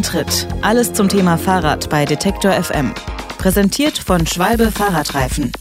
Antritt. Alles zum Thema Fahrrad bei Detektor FM. Präsentiert von Schwalbe Fahrradreifen.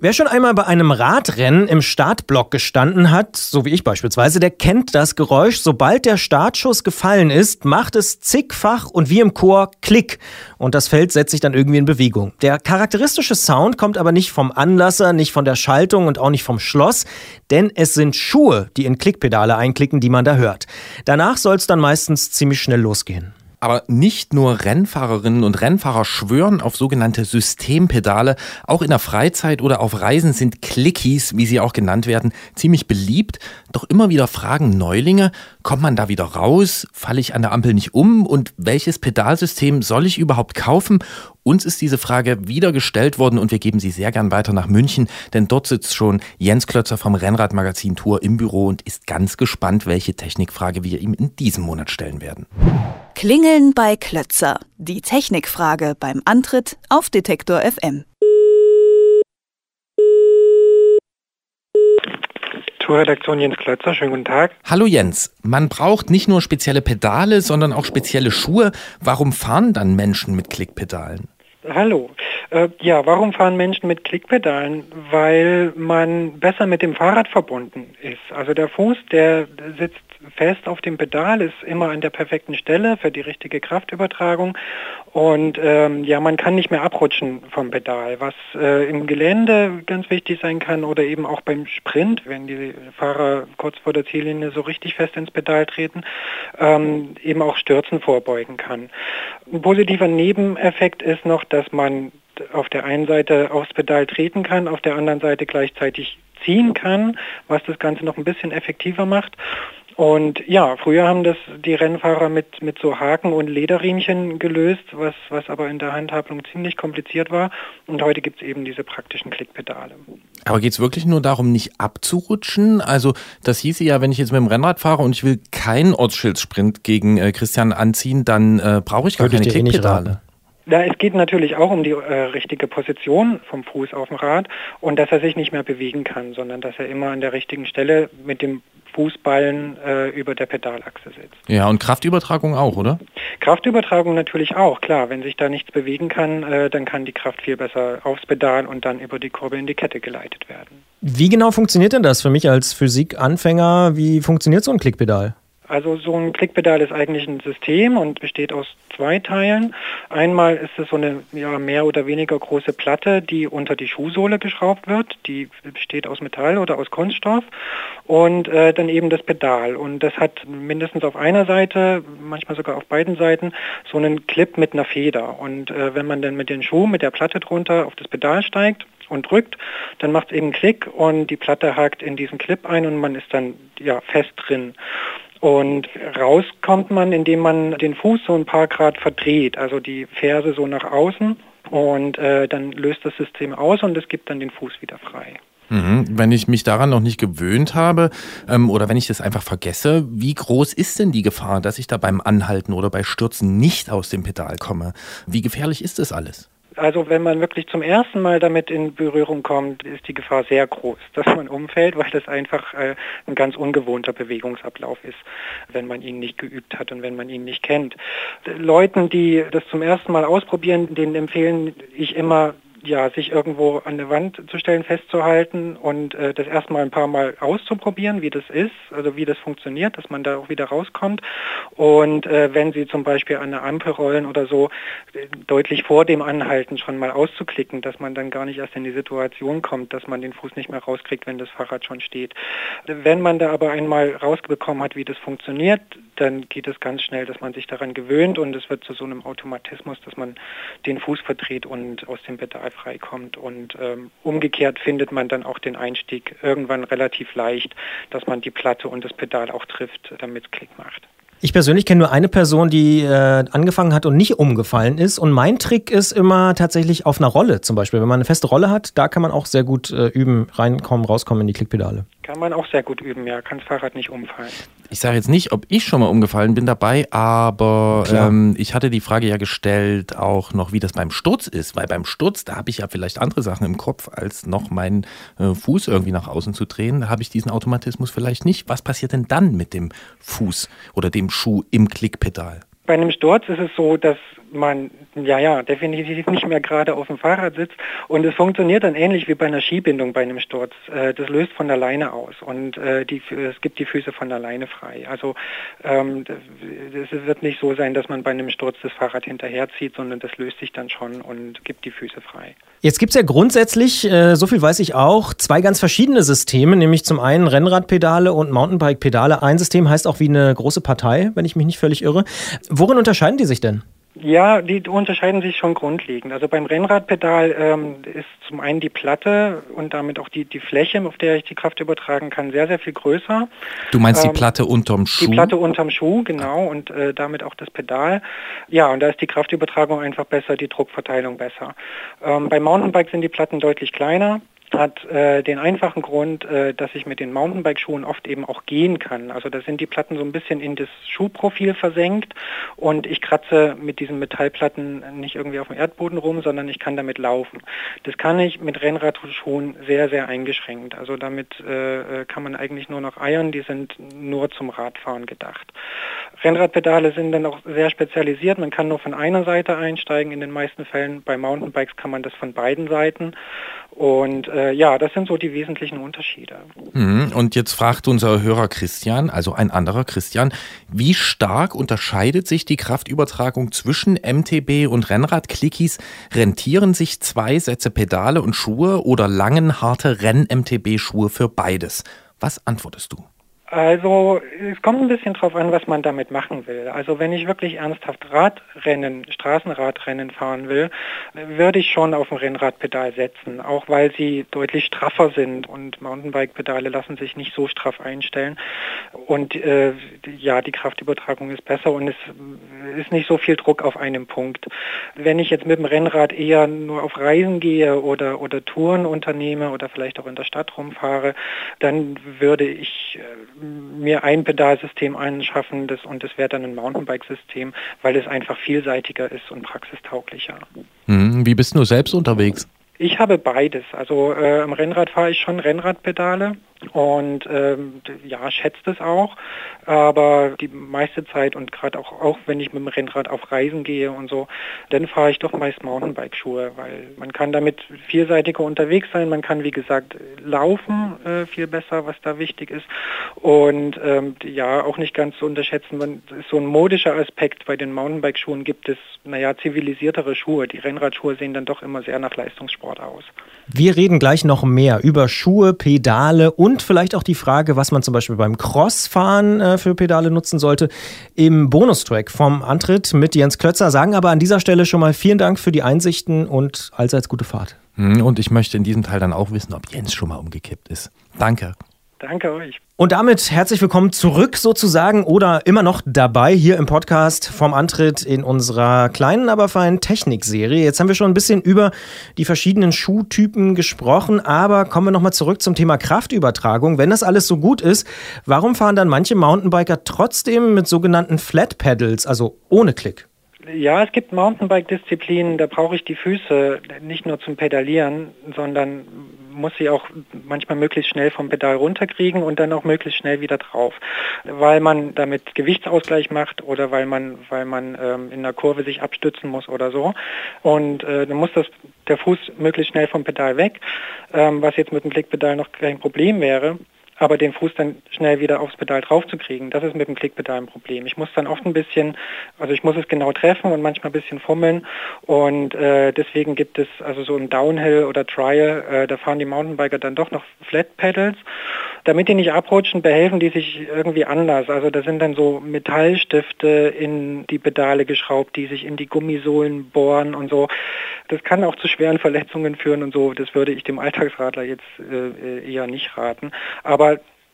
Wer schon einmal bei einem Radrennen im Startblock gestanden hat, so wie ich beispielsweise, der kennt das Geräusch. Sobald der Startschuss gefallen ist, macht es zigfach und wie im Chor Klick. Und das Feld setzt sich dann irgendwie in Bewegung. Der charakteristische Sound kommt aber nicht vom Anlasser, nicht von der Schaltung und auch nicht vom Schloss, denn es sind Schuhe, die in Klickpedale einklicken, die man da hört. Danach soll es dann meistens ziemlich schnell losgehen. Aber nicht nur Rennfahrerinnen und Rennfahrer schwören auf sogenannte Systempedale. Auch in der Freizeit oder auf Reisen sind Clickies, wie sie auch genannt werden, ziemlich beliebt. Doch immer wieder fragen Neulinge, kommt man da wieder raus? Falle ich an der Ampel nicht um? Und welches Pedalsystem soll ich überhaupt kaufen? Uns ist diese Frage wieder gestellt worden und wir geben sie sehr gern weiter nach München, denn dort sitzt schon Jens Klötzer vom Rennradmagazin Tour im Büro und ist ganz gespannt, welche Technikfrage wir ihm in diesem Monat stellen werden. Klingeln bei Klötzer. Die Technikfrage beim Antritt auf Detektor FM. Tourredaktion Jens Klötzer, schönen guten Tag. Hallo Jens, man braucht nicht nur spezielle Pedale, sondern auch spezielle Schuhe. Warum fahren dann Menschen mit Klickpedalen? Hallo. Äh, ja, warum fahren Menschen mit Klickpedalen? Weil man besser mit dem Fahrrad verbunden ist. Also der Fuß, der sitzt fest auf dem Pedal, ist immer an der perfekten Stelle für die richtige Kraftübertragung und ähm, ja, man kann nicht mehr abrutschen vom Pedal, was äh, im Gelände ganz wichtig sein kann oder eben auch beim Sprint, wenn die Fahrer kurz vor der Ziellinie so richtig fest ins Pedal treten, ähm, eben auch Stürzen vorbeugen kann. Ein positiver Nebeneffekt ist noch, dass man auf der einen Seite aufs Pedal treten kann, auf der anderen Seite gleichzeitig ziehen kann, was das Ganze noch ein bisschen effektiver macht. Und ja, früher haben das die Rennfahrer mit, mit so Haken und Lederriemchen gelöst, was, was aber in der Handhabung ziemlich kompliziert war. Und heute gibt es eben diese praktischen Klickpedale. Aber geht es wirklich nur darum, nicht abzurutschen? Also das hieße ja, wenn ich jetzt mit dem Rennrad fahre und ich will keinen Ortsschildsprint gegen äh, Christian anziehen, dann äh, brauche ich gar Würde keine eh Klickpedale. Ja, es geht natürlich auch um die äh, richtige Position vom Fuß auf dem Rad und dass er sich nicht mehr bewegen kann, sondern dass er immer an der richtigen Stelle mit dem Fußballen äh, über der Pedalachse sitzt. Ja, und Kraftübertragung auch, oder? Kraftübertragung natürlich auch, klar. Wenn sich da nichts bewegen kann, äh, dann kann die Kraft viel besser aufs Pedal und dann über die Kurbel in die Kette geleitet werden. Wie genau funktioniert denn das für mich als Physikanfänger? Wie funktioniert so ein Klickpedal? Also so ein Klickpedal ist eigentlich ein System und besteht aus zwei Teilen. Einmal ist es so eine ja, mehr oder weniger große Platte, die unter die Schuhsohle geschraubt wird. Die besteht aus Metall oder aus Kunststoff. Und äh, dann eben das Pedal. Und das hat mindestens auf einer Seite, manchmal sogar auf beiden Seiten, so einen Clip mit einer Feder. Und äh, wenn man dann mit den Schuhen, mit der Platte drunter auf das Pedal steigt, und drückt, dann macht es eben Klick und die Platte hakt in diesen Clip ein und man ist dann ja fest drin. Und rauskommt man, indem man den Fuß so ein paar Grad verdreht, also die Ferse so nach außen und äh, dann löst das System aus und es gibt dann den Fuß wieder frei. Mhm. Wenn ich mich daran noch nicht gewöhnt habe ähm, oder wenn ich das einfach vergesse, wie groß ist denn die Gefahr, dass ich da beim Anhalten oder bei Stürzen nicht aus dem Pedal komme? Wie gefährlich ist das alles? Also wenn man wirklich zum ersten Mal damit in Berührung kommt, ist die Gefahr sehr groß, dass man umfällt, weil das einfach äh, ein ganz ungewohnter Bewegungsablauf ist, wenn man ihn nicht geübt hat und wenn man ihn nicht kennt. Leuten, die das zum ersten Mal ausprobieren, denen empfehlen ich immer ja, sich irgendwo an der Wand zu stellen, festzuhalten und äh, das erstmal ein paar Mal auszuprobieren, wie das ist, also wie das funktioniert, dass man da auch wieder rauskommt. Und äh, wenn Sie zum Beispiel an eine Ampel rollen oder so, äh, deutlich vor dem Anhalten schon mal auszuklicken, dass man dann gar nicht erst in die Situation kommt, dass man den Fuß nicht mehr rauskriegt, wenn das Fahrrad schon steht. Wenn man da aber einmal rausbekommen hat, wie das funktioniert, dann geht es ganz schnell, dass man sich daran gewöhnt und es wird zu so einem Automatismus, dass man den Fuß verdreht und aus dem Pedal freikommt. Und ähm, umgekehrt findet man dann auch den Einstieg irgendwann relativ leicht, dass man die Platte und das Pedal auch trifft, damit es Klick macht. Ich persönlich kenne nur eine Person, die äh, angefangen hat und nicht umgefallen ist. Und mein Trick ist immer tatsächlich auf einer Rolle zum Beispiel. Wenn man eine feste Rolle hat, da kann man auch sehr gut äh, üben, reinkommen, rauskommen in die Klickpedale. Kann man auch sehr gut üben, ja. Kann das Fahrrad nicht umfallen. Ich sage jetzt nicht, ob ich schon mal umgefallen bin dabei, aber ähm, ich hatte die Frage ja gestellt auch noch, wie das beim Sturz ist, weil beim Sturz, da habe ich ja vielleicht andere Sachen im Kopf, als noch meinen äh, Fuß irgendwie nach außen zu drehen. Da habe ich diesen Automatismus vielleicht nicht. Was passiert denn dann mit dem Fuß oder dem Schuh im Klickpedal? Bei einem Sturz ist es so, dass man ja ja definitiv nicht mehr gerade auf dem Fahrrad sitzt und es funktioniert dann ähnlich wie bei einer Skibindung bei einem Sturz. Äh, das löst von alleine aus und äh, die, es gibt die Füße von alleine frei. Also ähm, es wird nicht so sein, dass man bei einem Sturz das Fahrrad hinterherzieht, sondern das löst sich dann schon und gibt die Füße frei. Jetzt gibt es ja grundsätzlich, äh, so viel weiß ich auch, zwei ganz verschiedene Systeme, nämlich zum einen Rennradpedale und Mountainbike-Pedale. Ein System heißt auch wie eine große Partei, wenn ich mich nicht völlig irre. Worin unterscheiden die sich denn? Ja, die unterscheiden sich schon grundlegend. Also beim Rennradpedal ähm, ist zum einen die Platte und damit auch die, die Fläche, auf der ich die Kraft übertragen kann, sehr, sehr viel größer. Du meinst ähm, die Platte unterm Schuh? Die Platte unterm Schuh, genau, und äh, damit auch das Pedal. Ja, und da ist die Kraftübertragung einfach besser, die Druckverteilung besser. Ähm, beim Mountainbike sind die Platten deutlich kleiner hat äh, den einfachen Grund, äh, dass ich mit den Mountainbike-Schuhen oft eben auch gehen kann. Also da sind die Platten so ein bisschen in das Schuhprofil versenkt und ich kratze mit diesen Metallplatten nicht irgendwie auf dem Erdboden rum, sondern ich kann damit laufen. Das kann ich mit Rennradschuhen sehr, sehr eingeschränkt. Also damit äh, kann man eigentlich nur noch eiern, die sind nur zum Radfahren gedacht. Rennradpedale sind dann auch sehr spezialisiert. Man kann nur von einer Seite einsteigen in den meisten Fällen. Bei Mountainbikes kann man das von beiden Seiten. Und äh, ja, das sind so die wesentlichen Unterschiede. Mhm. Und jetzt fragt unser Hörer Christian, also ein anderer Christian, wie stark unterscheidet sich die Kraftübertragung zwischen MTB und Rennradklickies? Rentieren sich zwei Sätze Pedale und Schuhe oder langen harte Renn-MTB-Schuhe für beides? Was antwortest du? Also es kommt ein bisschen drauf an, was man damit machen will. Also wenn ich wirklich ernsthaft Radrennen, Straßenradrennen fahren will, würde ich schon auf ein Rennradpedal setzen, auch weil sie deutlich straffer sind und Mountainbike-Pedale lassen sich nicht so straff einstellen. Und äh, ja, die Kraftübertragung ist besser und es ist nicht so viel Druck auf einem Punkt. Wenn ich jetzt mit dem Rennrad eher nur auf Reisen gehe oder, oder Touren unternehme oder vielleicht auch in der Stadt rumfahre, dann würde ich äh, mir ein Pedalsystem anschaffen das, und das wäre dann ein Mountainbike-System, weil es einfach vielseitiger ist und praxistauglicher. Hm, wie bist du selbst unterwegs? Ich habe beides. Also äh, am Rennrad fahre ich schon Rennradpedale und ähm, ja, schätzt es auch, aber die meiste Zeit und gerade auch, auch wenn ich mit dem Rennrad auf Reisen gehe und so, dann fahre ich doch meist Mountainbike-Schuhe, weil man kann damit vielseitiger unterwegs sein, man kann wie gesagt laufen äh, viel besser, was da wichtig ist. Und ähm, ja, auch nicht ganz zu unterschätzen, man, so ein modischer Aspekt, bei den Mountainbike-Schuhen gibt es, naja, zivilisiertere Schuhe, die Rennradschuhe sehen dann doch immer sehr nach Leistungssport aus. Wir reden gleich noch mehr über Schuhe, Pedale und und vielleicht auch die Frage, was man zum Beispiel beim Crossfahren äh, für Pedale nutzen sollte, im Bonustrack vom Antritt mit Jens Klötzer. Sagen aber an dieser Stelle schon mal vielen Dank für die Einsichten und allseits gute Fahrt. Hm, und ich möchte in diesem Teil dann auch wissen, ob Jens schon mal umgekippt ist. Danke. Danke euch. Und damit herzlich willkommen zurück sozusagen oder immer noch dabei hier im Podcast vom Antritt in unserer kleinen, aber feinen Technikserie. Jetzt haben wir schon ein bisschen über die verschiedenen Schuhtypen gesprochen, aber kommen wir nochmal zurück zum Thema Kraftübertragung. Wenn das alles so gut ist, warum fahren dann manche Mountainbiker trotzdem mit sogenannten Flat Pedals, also ohne Klick? Ja, es gibt Mountainbike-Disziplinen, da brauche ich die Füße nicht nur zum Pedalieren, sondern muss sie auch manchmal möglichst schnell vom Pedal runterkriegen und dann auch möglichst schnell wieder drauf, weil man damit Gewichtsausgleich macht oder weil man, weil man ähm, in der Kurve sich abstützen muss oder so. Und äh, dann muss das der Fuß möglichst schnell vom Pedal weg, ähm, was jetzt mit dem Klickpedal noch kein Problem wäre aber den Fuß dann schnell wieder aufs Pedal draufzukriegen, das ist mit dem Klickpedal ein Problem. Ich muss dann oft ein bisschen, also ich muss es genau treffen und manchmal ein bisschen fummeln und äh, deswegen gibt es also so ein Downhill oder Trial, äh, da fahren die Mountainbiker dann doch noch Flat Pedals. Damit die nicht abrutschen, behelfen die sich irgendwie anders. Also da sind dann so Metallstifte in die Pedale geschraubt, die sich in die Gummisohlen bohren und so. Das kann auch zu schweren Verletzungen führen und so. Das würde ich dem Alltagsradler jetzt äh, eher nicht raten. Aber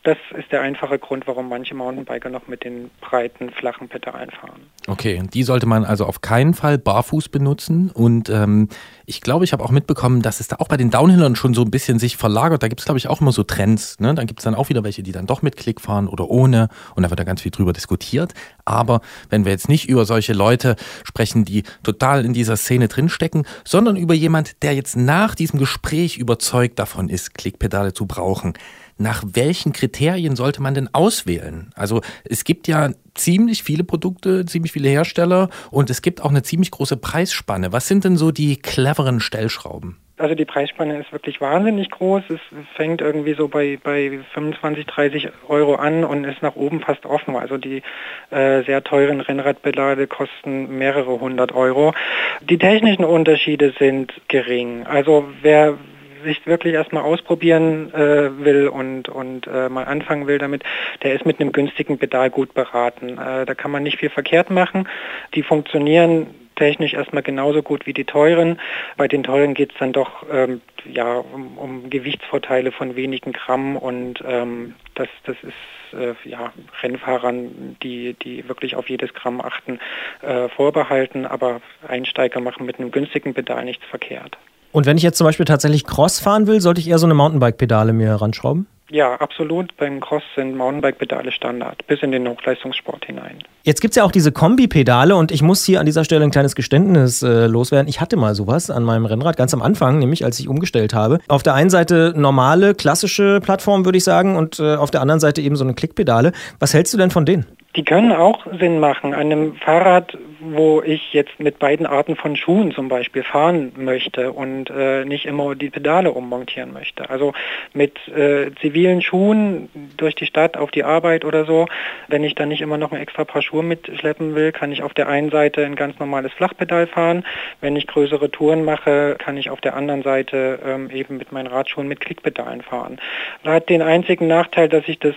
Das ist der einfache Grund, warum manche Mountainbiker noch mit den breiten, flachen Pedalen fahren. Okay, die sollte man also auf keinen Fall barfuß benutzen. Und ähm, ich glaube, ich habe auch mitbekommen, dass es da auch bei den Downhillern schon so ein bisschen sich verlagert. Da gibt es, glaube ich, auch immer so Trends. Ne? Dann gibt es dann auch wieder welche, die dann doch mit Klick fahren oder ohne. Und da wird da ganz viel drüber diskutiert. Aber wenn wir jetzt nicht über solche Leute sprechen, die total in dieser Szene drinstecken, sondern über jemand, der jetzt nach diesem Gespräch überzeugt davon ist, Klickpedale zu brauchen, nach welchen Kriterien sollte man denn auswählen? Also es gibt ja ziemlich viele Produkte, ziemlich viele Hersteller und es gibt auch eine ziemlich große Preisspanne. Was sind denn so die cleveren Stellschrauben? Also die Preisspanne ist wirklich wahnsinnig groß. Es fängt irgendwie so bei, bei 25, 30 Euro an und ist nach oben fast offen. Also die äh, sehr teuren Rennradbelade kosten mehrere hundert Euro. Die technischen Unterschiede sind gering. Also wer sich wirklich erstmal ausprobieren äh, will und, und äh, mal anfangen will damit, der ist mit einem günstigen Pedal gut beraten. Äh, da kann man nicht viel verkehrt machen. Die funktionieren technisch erstmal genauso gut wie die teuren. Bei den teuren geht es dann doch ähm, ja, um, um, Gewichtsvorteile von wenigen Gramm und ähm, das, das ist äh, ja, Rennfahrern, die, die wirklich auf jedes Gramm achten, äh, vorbehalten, aber Einsteiger machen mit einem günstigen Pedal nichts verkehrt. Und wenn ich jetzt zum Beispiel tatsächlich Cross fahren will, sollte ich eher so eine Mountainbike-Pedale mir ranschrauben? Ja, absolut. Beim Cross sind Mountainbike-Pedale Standard, bis in den Hochleistungssport hinein. Jetzt gibt es ja auch diese Kombi-Pedale und ich muss hier an dieser Stelle ein kleines Geständnis äh, loswerden. Ich hatte mal sowas an meinem Rennrad, ganz am Anfang, nämlich als ich umgestellt habe. Auf der einen Seite normale, klassische Plattform, würde ich sagen, und äh, auf der anderen Seite eben so eine Klickpedale. Was hältst du denn von denen? Die können auch Sinn machen. An einem Fahrrad, wo ich jetzt mit beiden Arten von Schuhen zum Beispiel fahren möchte und äh, nicht immer die Pedale ummontieren möchte. Also mit äh, zivilen Schuhen durch die Stadt auf die Arbeit oder so, wenn ich dann nicht immer noch ein extra Paar Schuhe mitschleppen will, kann ich auf der einen Seite ein ganz normales Flachpedal fahren. Wenn ich größere Touren mache, kann ich auf der anderen Seite ähm, eben mit meinen Radschuhen mit Klickpedalen fahren. Das hat den einzigen Nachteil, dass ich das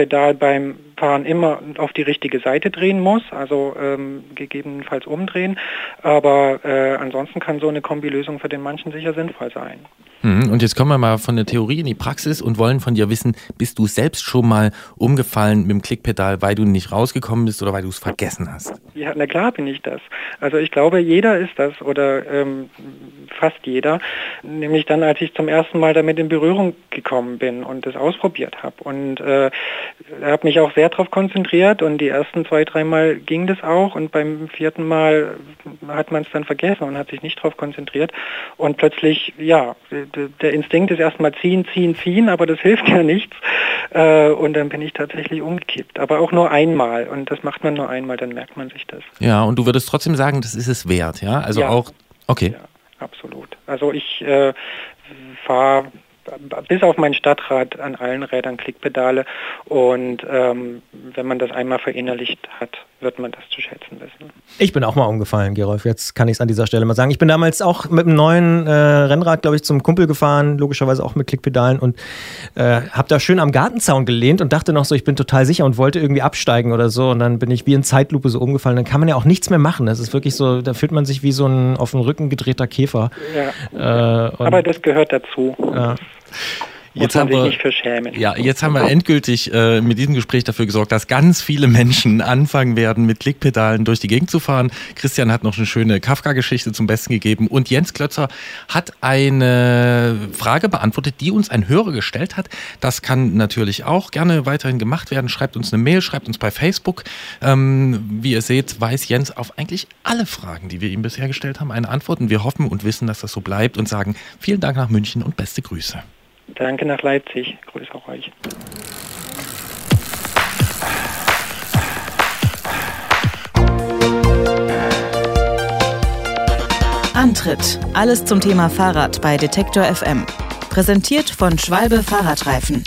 Pedal beim Fahren immer auf die richtige Seite drehen muss, also ähm, gegebenenfalls umdrehen. Aber äh, ansonsten kann so eine Kombilösung für den manchen sicher sinnvoll sein. Mhm, und jetzt kommen wir mal von der Theorie in die Praxis und wollen von dir wissen, bist du selbst schon mal umgefallen mit dem Klickpedal, weil du nicht rausgekommen bist oder weil du es vergessen hast? Ja, na klar bin ich das. Also ich glaube, jeder ist das oder ähm, fast jeder. Nämlich dann, als ich zum ersten Mal damit in Berührung gekommen bin und das ausprobiert habe. Und äh, habe mich auch sehr darauf konzentriert und die ersten zwei, dreimal ging das auch und beim vierten Mal hat man es dann vergessen und hat sich nicht darauf konzentriert. Und plötzlich, ja, der Instinkt ist erstmal ziehen, ziehen, ziehen, aber das hilft ja nichts. Äh, und dann bin ich tatsächlich umgekippt. Aber auch nur einmal. Und das macht man nur einmal, dann merkt man sich das. Ja, und du würdest trotzdem sagen, das ist es wert, ja? Also ja. auch, okay. Ja, absolut. Also ich äh, fahre bis auf mein Stadtrad an allen Rädern Klickpedale und ähm, wenn man das einmal verinnerlicht hat, wird man das zu schätzen wissen. Ich bin auch mal umgefallen, Gerolf. Jetzt kann ich es an dieser Stelle mal sagen. Ich bin damals auch mit einem neuen äh, Rennrad, glaube ich, zum Kumpel gefahren, logischerweise auch mit Klickpedalen und äh, habe da schön am Gartenzaun gelehnt und dachte noch so, ich bin total sicher und wollte irgendwie absteigen oder so und dann bin ich wie in Zeitlupe so umgefallen. Dann kann man ja auch nichts mehr machen. Das ist wirklich so, da fühlt man sich wie so ein auf den Rücken gedrehter Käfer. Ja. Äh, Aber das gehört dazu. Ja. Jetzt haben, wir, ja, jetzt haben wir endgültig äh, mit diesem Gespräch dafür gesorgt, dass ganz viele Menschen anfangen werden, mit Klickpedalen durch die Gegend zu fahren. Christian hat noch eine schöne Kafka-Geschichte zum Besten gegeben und Jens Klötzer hat eine Frage beantwortet, die uns ein Hörer gestellt hat. Das kann natürlich auch gerne weiterhin gemacht werden. Schreibt uns eine Mail, schreibt uns bei Facebook. Ähm, wie ihr seht, weiß Jens auf eigentlich alle Fragen, die wir ihm bisher gestellt haben, eine Antwort. Und wir hoffen und wissen, dass das so bleibt und sagen vielen Dank nach München und beste Grüße. Danke nach Leipzig. Grüße auch euch. Antritt. Alles zum Thema Fahrrad bei Detektor FM. Präsentiert von Schwalbe Fahrradreifen.